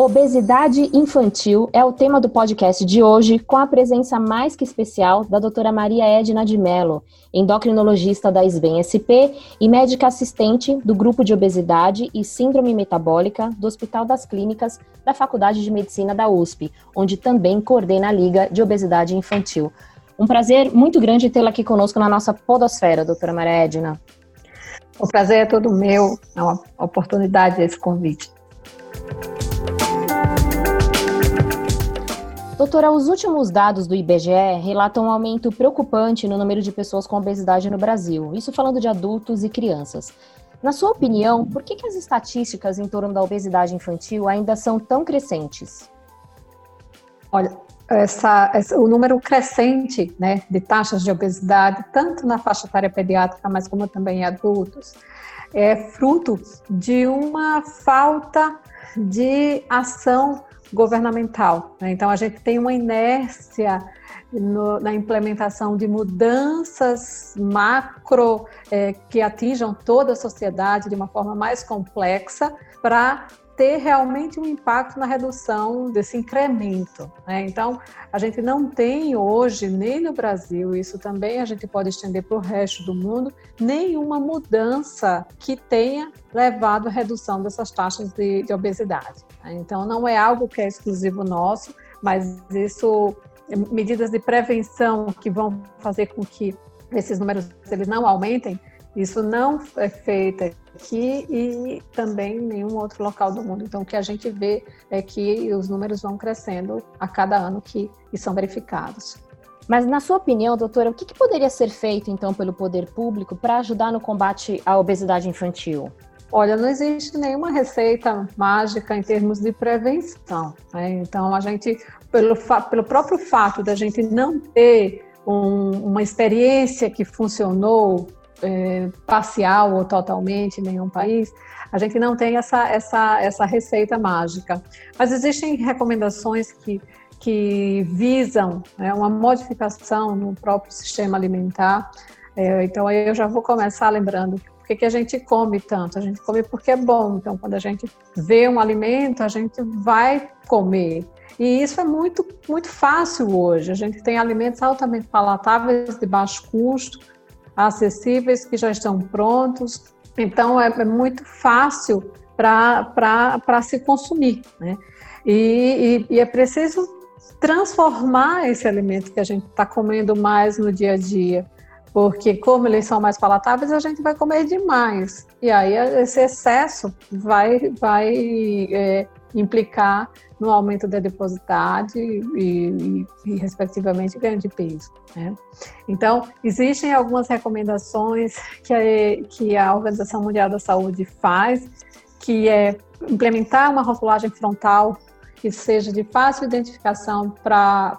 Obesidade infantil é o tema do podcast de hoje, com a presença mais que especial da doutora Maria Edna de Mello, endocrinologista da SBEM SP e médica assistente do Grupo de Obesidade e Síndrome Metabólica do Hospital das Clínicas da Faculdade de Medicina da USP, onde também coordena a Liga de Obesidade Infantil. Um prazer muito grande tê-la aqui conosco na nossa podosfera, doutora Maria Edna. O prazer é todo meu, é uma oportunidade esse convite. Doutora, os últimos dados do IBGE relatam um aumento preocupante no número de pessoas com obesidade no Brasil, isso falando de adultos e crianças. Na sua opinião, por que, que as estatísticas em torno da obesidade infantil ainda são tão crescentes? Olha, essa, essa, o número crescente né, de taxas de obesidade, tanto na faixa etária pediátrica, mas como também em adultos, é fruto de uma falta de ação governamental. Né? Então, a gente tem uma inércia no, na implementação de mudanças macro é, que atinjam toda a sociedade de uma forma mais complexa para ter realmente um impacto na redução desse incremento. Né? Então, a gente não tem hoje, nem no Brasil, isso também a gente pode estender para o resto do mundo, nenhuma mudança que tenha levado à redução dessas taxas de, de obesidade. Né? Então, não é algo que é exclusivo nosso, mas isso, medidas de prevenção que vão fazer com que esses números eles não aumentem, isso não é feito aqui e também em nenhum outro local do mundo. Então, o que a gente vê é que os números vão crescendo a cada ano que, são verificados. Mas, na sua opinião, doutora, o que, que poderia ser feito, então, pelo poder público para ajudar no combate à obesidade infantil? Olha, não existe nenhuma receita mágica em termos de prevenção. Né? Então, a gente, pelo, pelo próprio fato da gente não ter um, uma experiência que funcionou é, parcial ou totalmente em nenhum país, a gente não tem essa, essa, essa receita mágica. Mas existem recomendações que, que visam né, uma modificação no próprio sistema alimentar. É, então, aí eu já vou começar lembrando por que, a gente come tanto? A gente come porque é bom. Então, quando a gente vê um alimento, a gente vai comer. E isso é muito, muito fácil hoje. A gente tem alimentos altamente palatáveis, de baixo custo, acessíveis, que já estão prontos. Então, é, é muito fácil para se consumir. Né? E, e, e é preciso transformar esse alimento que a gente está comendo mais no dia a dia. Porque, como eles são mais palatáveis, a gente vai comer demais. E aí, esse excesso vai, vai é, implicar no aumento da adiposidade e, e, e, respectivamente, ganho de peso. Né? Então, existem algumas recomendações que a, que a Organização Mundial da Saúde faz, que é implementar uma rotulagem frontal que seja de fácil identificação para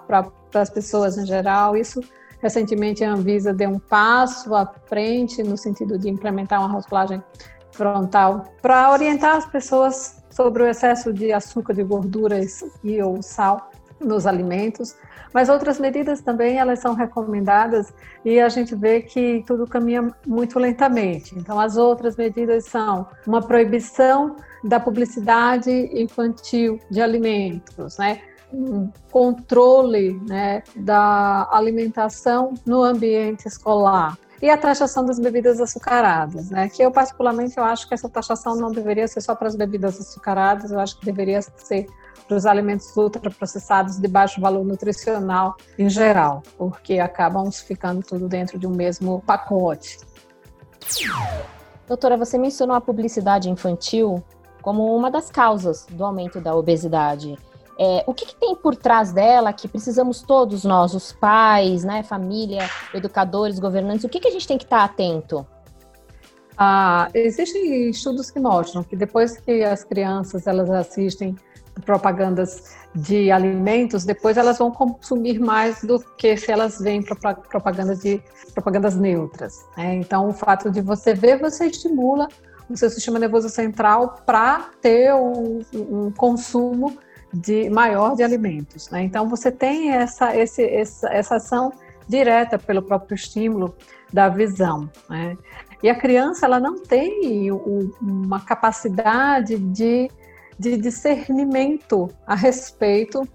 as pessoas em geral. Isso, recentemente, a Anvisa deu um passo à frente no sentido de implementar uma rotulagem frontal para orientar as pessoas sobre o excesso de açúcar, de gorduras e ou sal nos alimentos, mas outras medidas também elas são recomendadas e a gente vê que tudo caminha muito lentamente. Então as outras medidas são uma proibição da publicidade infantil de alimentos, né? um controle né, da alimentação no ambiente escolar, e a taxação das bebidas açucaradas, né? Que eu particularmente eu acho que essa taxação não deveria ser só para as bebidas açucaradas, eu acho que deveria ser para os alimentos ultraprocessados de baixo valor nutricional em geral, porque acabam ficando tudo dentro de um mesmo pacote. Doutora, você mencionou a publicidade infantil como uma das causas do aumento da obesidade. É, o que, que, tem por trás dela que precisamos todos nós, os pais, né, família, educadores, governantes, o que, que a gente tem que estar atento? Ah, existem estudos que mostram que depois que as crianças elas assistem propagandas de alimentos, depois elas vão consumir mais do que se elas veem propagandas de propagandas neutras. Né? Então, o fato de você ver, você estimula o seu sistema nervoso central para ter um, um consumo de maior de alimentos. Né? Então você tem essa, esse, essa, essa ação direta pelo próprio estímulo da visão. Né? E a criança ela não tem uma capacidade de de discernimento a respeito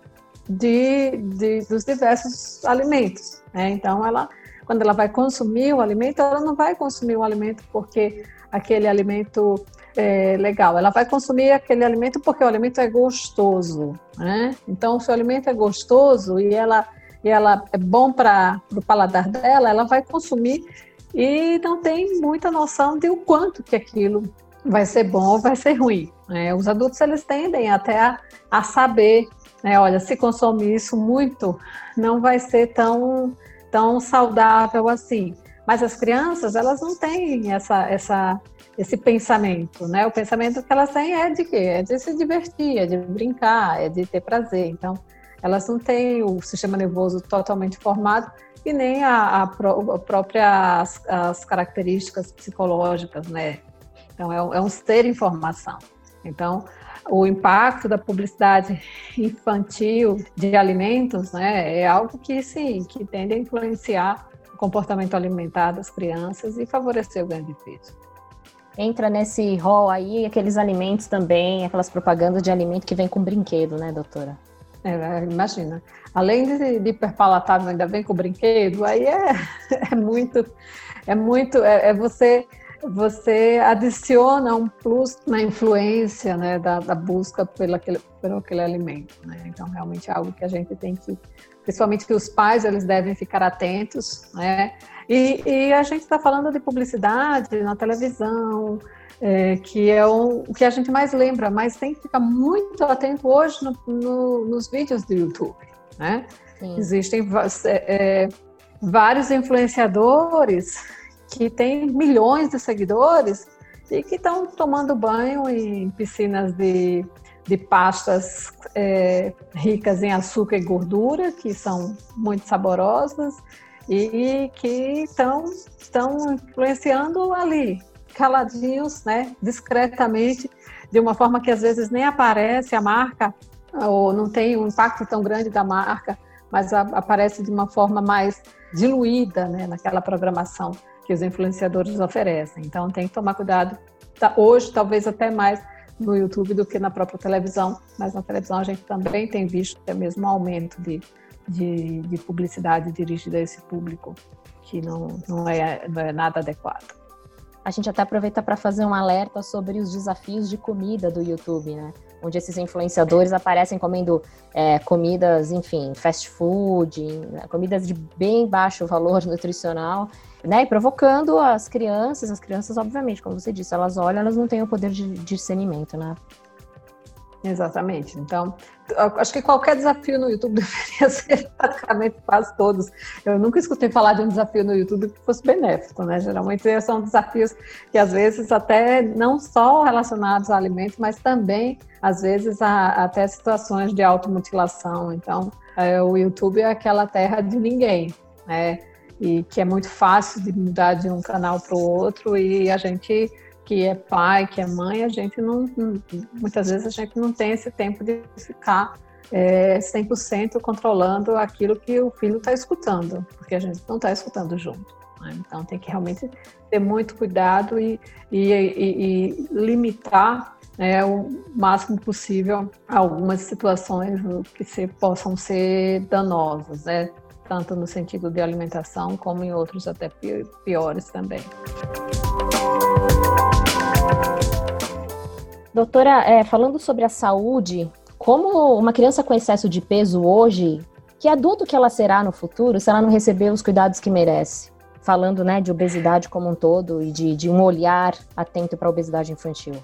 de, de dos diversos alimentos. Né? Então, ela, quando ela vai consumir o alimento, ela não vai consumir o alimento porque aquele alimento é legal, ela vai consumir aquele alimento porque o alimento é gostoso. Né? Então, se o alimento é gostoso e ela, e ela é bom para o paladar dela, ela vai consumir e não tem muita noção de o quanto que aquilo vai ser bom ou vai ser ruim. Né? Os adultos eles tendem até a, a saber, né? olha, se consome isso muito, não vai ser tão, tão saudável assim. Mas as crianças elas não têm essa, essa, esse pensamento, né? O pensamento que elas têm é de quê? É de se divertir, é de brincar, é de ter prazer. Então, elas não têm o sistema nervoso totalmente formado e nem a, a, pró a própria as, as, características psicológicas, né? Então é, é um ser informação. Então o impacto da publicidade infantil de alimentos, né, é algo que sim, que tende a influenciar o comportamento alimentar das crianças e favorecer o ganho de peso. Entra nesse rol aí aqueles alimentos também, aquelas propagandas de alimento que vem com brinquedo, né, doutora? É, imagina. Além de, de hiperpalatável, ainda vem com brinquedo, aí é, é muito, é muito, é, é, você, você adiciona um plus na influência né, da, da busca pelo aquele, pelo aquele alimento. Né? Então, realmente é algo que a gente tem que, principalmente que os pais, eles devem ficar atentos, né? E, e a gente está falando de publicidade na televisão, é, que é o, o, que a gente mais lembra, mas tem que ficar muito atento hoje no, no, nos vídeos do YouTube. Né? Existem é, é, vários influenciadores que têm milhões de seguidores e que estão tomando banho em piscinas de, de pastas é, ricas em açúcar e gordura, que são muito saborosas e que estão, influenciando ali, caladinhos, né, discretamente, de uma forma que às vezes nem aparece a marca ou não tem um impacto tão grande da marca, mas a, aparece de uma forma mais diluída, né, naquela programação que os influenciadores oferecem. Então tem que tomar cuidado. Tá, hoje, talvez até mais no YouTube do que na própria televisão, mas na televisão a gente também tem visto até mesmo um aumento de, de, de publicidade dirigida a esse público que não, não, é, não é nada adequado a gente até aproveita para fazer um alerta sobre os desafios de comida do YouTube, né? Onde esses influenciadores aparecem comendo é, comidas, enfim, fast food, comidas de bem baixo valor nutricional, né? E provocando as crianças, as crianças, obviamente, como você disse, elas olham, elas não têm o poder de discernimento, né? Exatamente. Então, acho que qualquer desafio no YouTube deveria ser praticamente quase todos. Eu nunca escutei falar de um desafio no YouTube que fosse benéfico, né? Geralmente são desafios que às vezes até não só relacionados a alimentos, mas também às vezes a, até situações de automutilação. Então, é, o YouTube é aquela terra de ninguém, né? E que é muito fácil de mudar de um canal para o outro e a gente que é pai, que é mãe, a gente não, muitas vezes a gente não tem esse tempo de ficar é, 100% controlando aquilo que o filho está escutando, porque a gente não está escutando junto. Né? Então tem que realmente ter muito cuidado e, e, e, e limitar né, o máximo possível algumas situações que se, possam ser danosas, né? tanto no sentido de alimentação como em outros até piores também. Doutora, é, falando sobre a saúde, como uma criança com excesso de peso hoje, que adulto que ela será no futuro se ela não receber os cuidados que merece? Falando né, de obesidade como um todo e de, de um olhar atento para a obesidade infantil.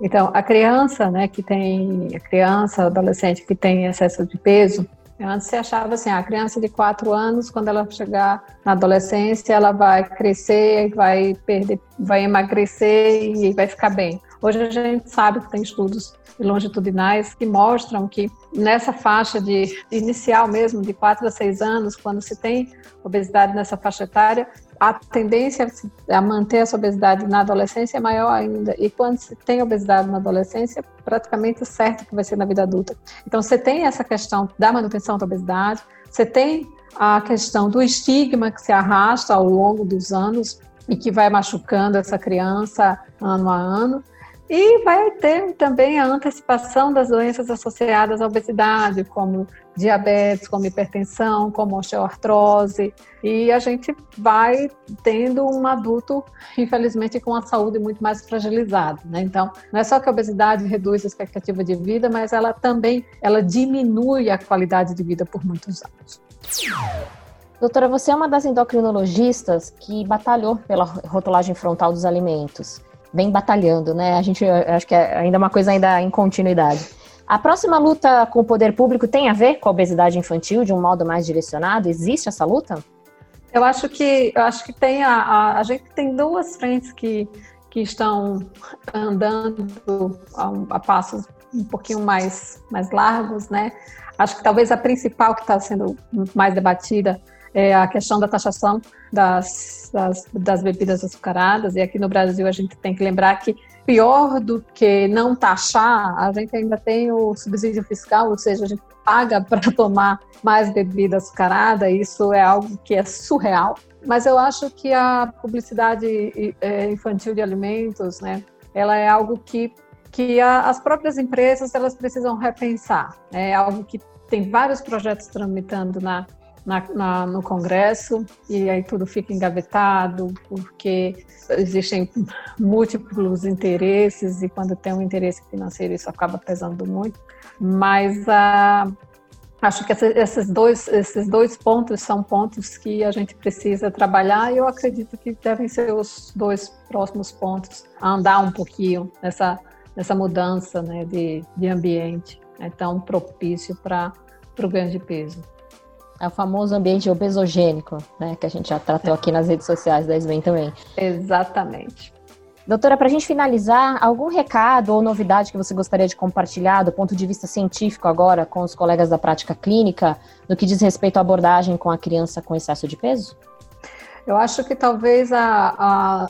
Então, a criança, né, que tem, a criança, adolescente que tem excesso de peso, Antes você achava assim, a criança de 4 anos, quando ela chegar na adolescência, ela vai crescer, vai perder, vai emagrecer e vai ficar bem. Hoje a gente sabe que tem estudos longitudinais que mostram que nessa faixa de inicial mesmo, de 4 a 6 anos, quando se tem obesidade nessa faixa etária, a tendência a manter essa obesidade na adolescência é maior ainda. E quando se tem obesidade na adolescência, praticamente certo que vai ser na vida adulta. Então, você tem essa questão da manutenção da obesidade, você tem a questão do estigma que se arrasta ao longo dos anos e que vai machucando essa criança ano a ano. E vai ter também a antecipação das doenças associadas à obesidade, como diabetes, como hipertensão, como osteoartrose. E a gente vai tendo um adulto, infelizmente, com a saúde muito mais fragilizada. Né? Então, não é só que a obesidade reduz a expectativa de vida, mas ela também ela diminui a qualidade de vida por muitos anos. Doutora, você é uma das endocrinologistas que batalhou pela rotulagem frontal dos alimentos. Vem batalhando, né? A gente acho que é ainda uma coisa ainda em continuidade. A próxima luta com o poder público tem a ver com a obesidade infantil de um modo mais direcionado? Existe essa luta? Eu acho que eu acho que tem a, a, a gente tem duas frentes que, que estão andando a, a passos um pouquinho mais mais largos, né? Acho que talvez a principal que está sendo mais debatida é a questão da taxação das, das, das, bebidas açucaradas. E aqui no Brasil a gente tem que lembrar que pior do que não taxar, a gente ainda tem o subsídio fiscal, ou seja, a gente paga para tomar mais bebida açucarada. Isso é algo que é surreal. Mas eu acho que a publicidade é, infantil de alimentos, né, ela é algo que que as próprias empresas elas precisam repensar. É algo que tem vários projetos tramitando na na, na, no Congresso e aí tudo fica engavetado porque existem múltiplos interesses e quando tem um interesse financeiro isso acaba pesando muito. Mas ah, acho que esses dois, esses dois pontos são pontos que a gente precisa trabalhar e eu acredito que devem ser os dois próximos pontos a andar um pouquinho nessa, nessa mudança né, de, de ambiente né, tão propício para o ganho de peso. É o famoso ambiente obesogênico, né? Que a gente já tratou aqui nas redes sociais da SBEM também. Exatamente. Doutora, para a gente finalizar, algum recado ou novidade que você gostaria de compartilhar do ponto de vista científico agora com os colegas da prática clínica no que diz respeito à abordagem com a criança com excesso de peso? Eu acho que talvez a, a,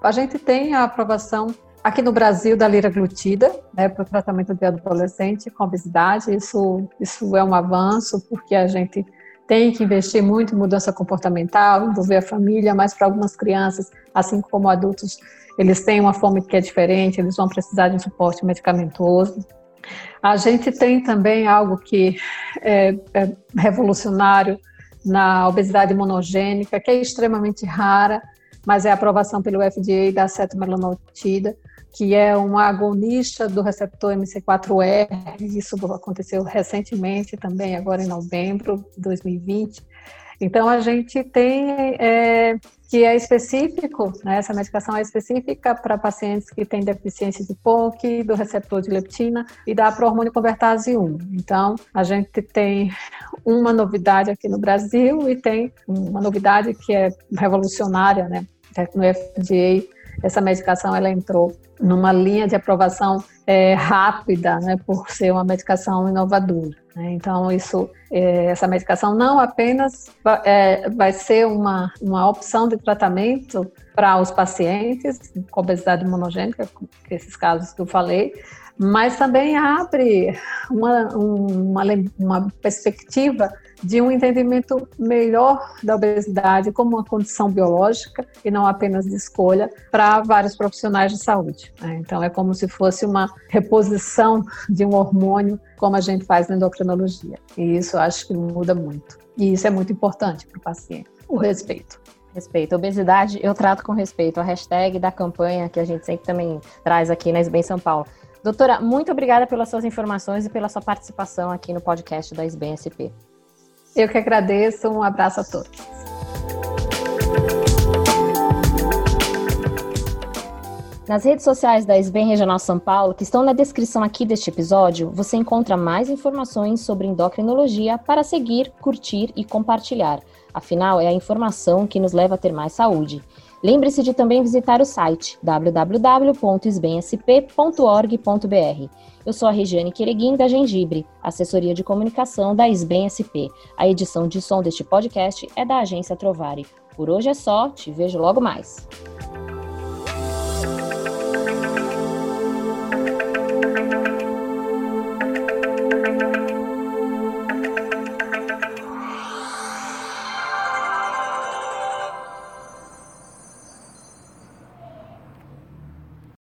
a gente tenha a aprovação aqui no Brasil da liraglutida, né, para o tratamento de adolescente com obesidade. Isso, isso é um avanço, porque a gente tem que investir muito em mudança comportamental, envolver a família, mas para algumas crianças, assim como adultos, eles têm uma fome que é diferente, eles vão precisar de um suporte medicamentoso. A gente tem também algo que é, é revolucionário na obesidade monogênica, que é extremamente rara, mas é a aprovação pelo FDA da acetomelanotida, que é um agonista do receptor MC4R. Isso aconteceu recentemente também, agora em novembro de 2020. Então, a gente tem é, que é específico, né, essa medicação é específica para pacientes que têm deficiência de POC, do receptor de leptina e da pró-hormônio convertase 1. Então, a gente tem uma novidade aqui no Brasil e tem uma novidade que é revolucionária, né, no FDA, essa medicação ela entrou numa linha de aprovação é, rápida, né, por ser uma medicação inovadora. Né? Então, isso, é, essa medicação não apenas é, vai ser uma, uma opção de tratamento para os pacientes com obesidade monogênica, esses casos que eu falei, mas também abre uma, uma, uma perspectiva de um entendimento melhor da obesidade como uma condição biológica e não apenas de escolha para vários profissionais de saúde. Né? Então, é como se fosse uma reposição de um hormônio, como a gente faz na endocrinologia. E isso acho que muda muito. E isso é muito importante para o paciente, o respeito. Respeito. Obesidade, eu trato com respeito. A hashtag da campanha que a gente sempre também traz aqui na SBEM São Paulo. Doutora, muito obrigada pelas suas informações e pela sua participação aqui no podcast da SBEM SP. Eu que agradeço. Um abraço a todos. Nas redes sociais da SBEM Regional São Paulo, que estão na descrição aqui deste episódio, você encontra mais informações sobre endocrinologia para seguir, curtir e compartilhar. Afinal, é a informação que nos leva a ter mais saúde. Lembre-se de também visitar o site www.sbensp.org.br. Eu sou a Regiane Quereguim, da Gengibre, assessoria de comunicação da SBEM SP. A edição de som deste podcast é da agência Trovari. Por hoje é só, te vejo logo mais.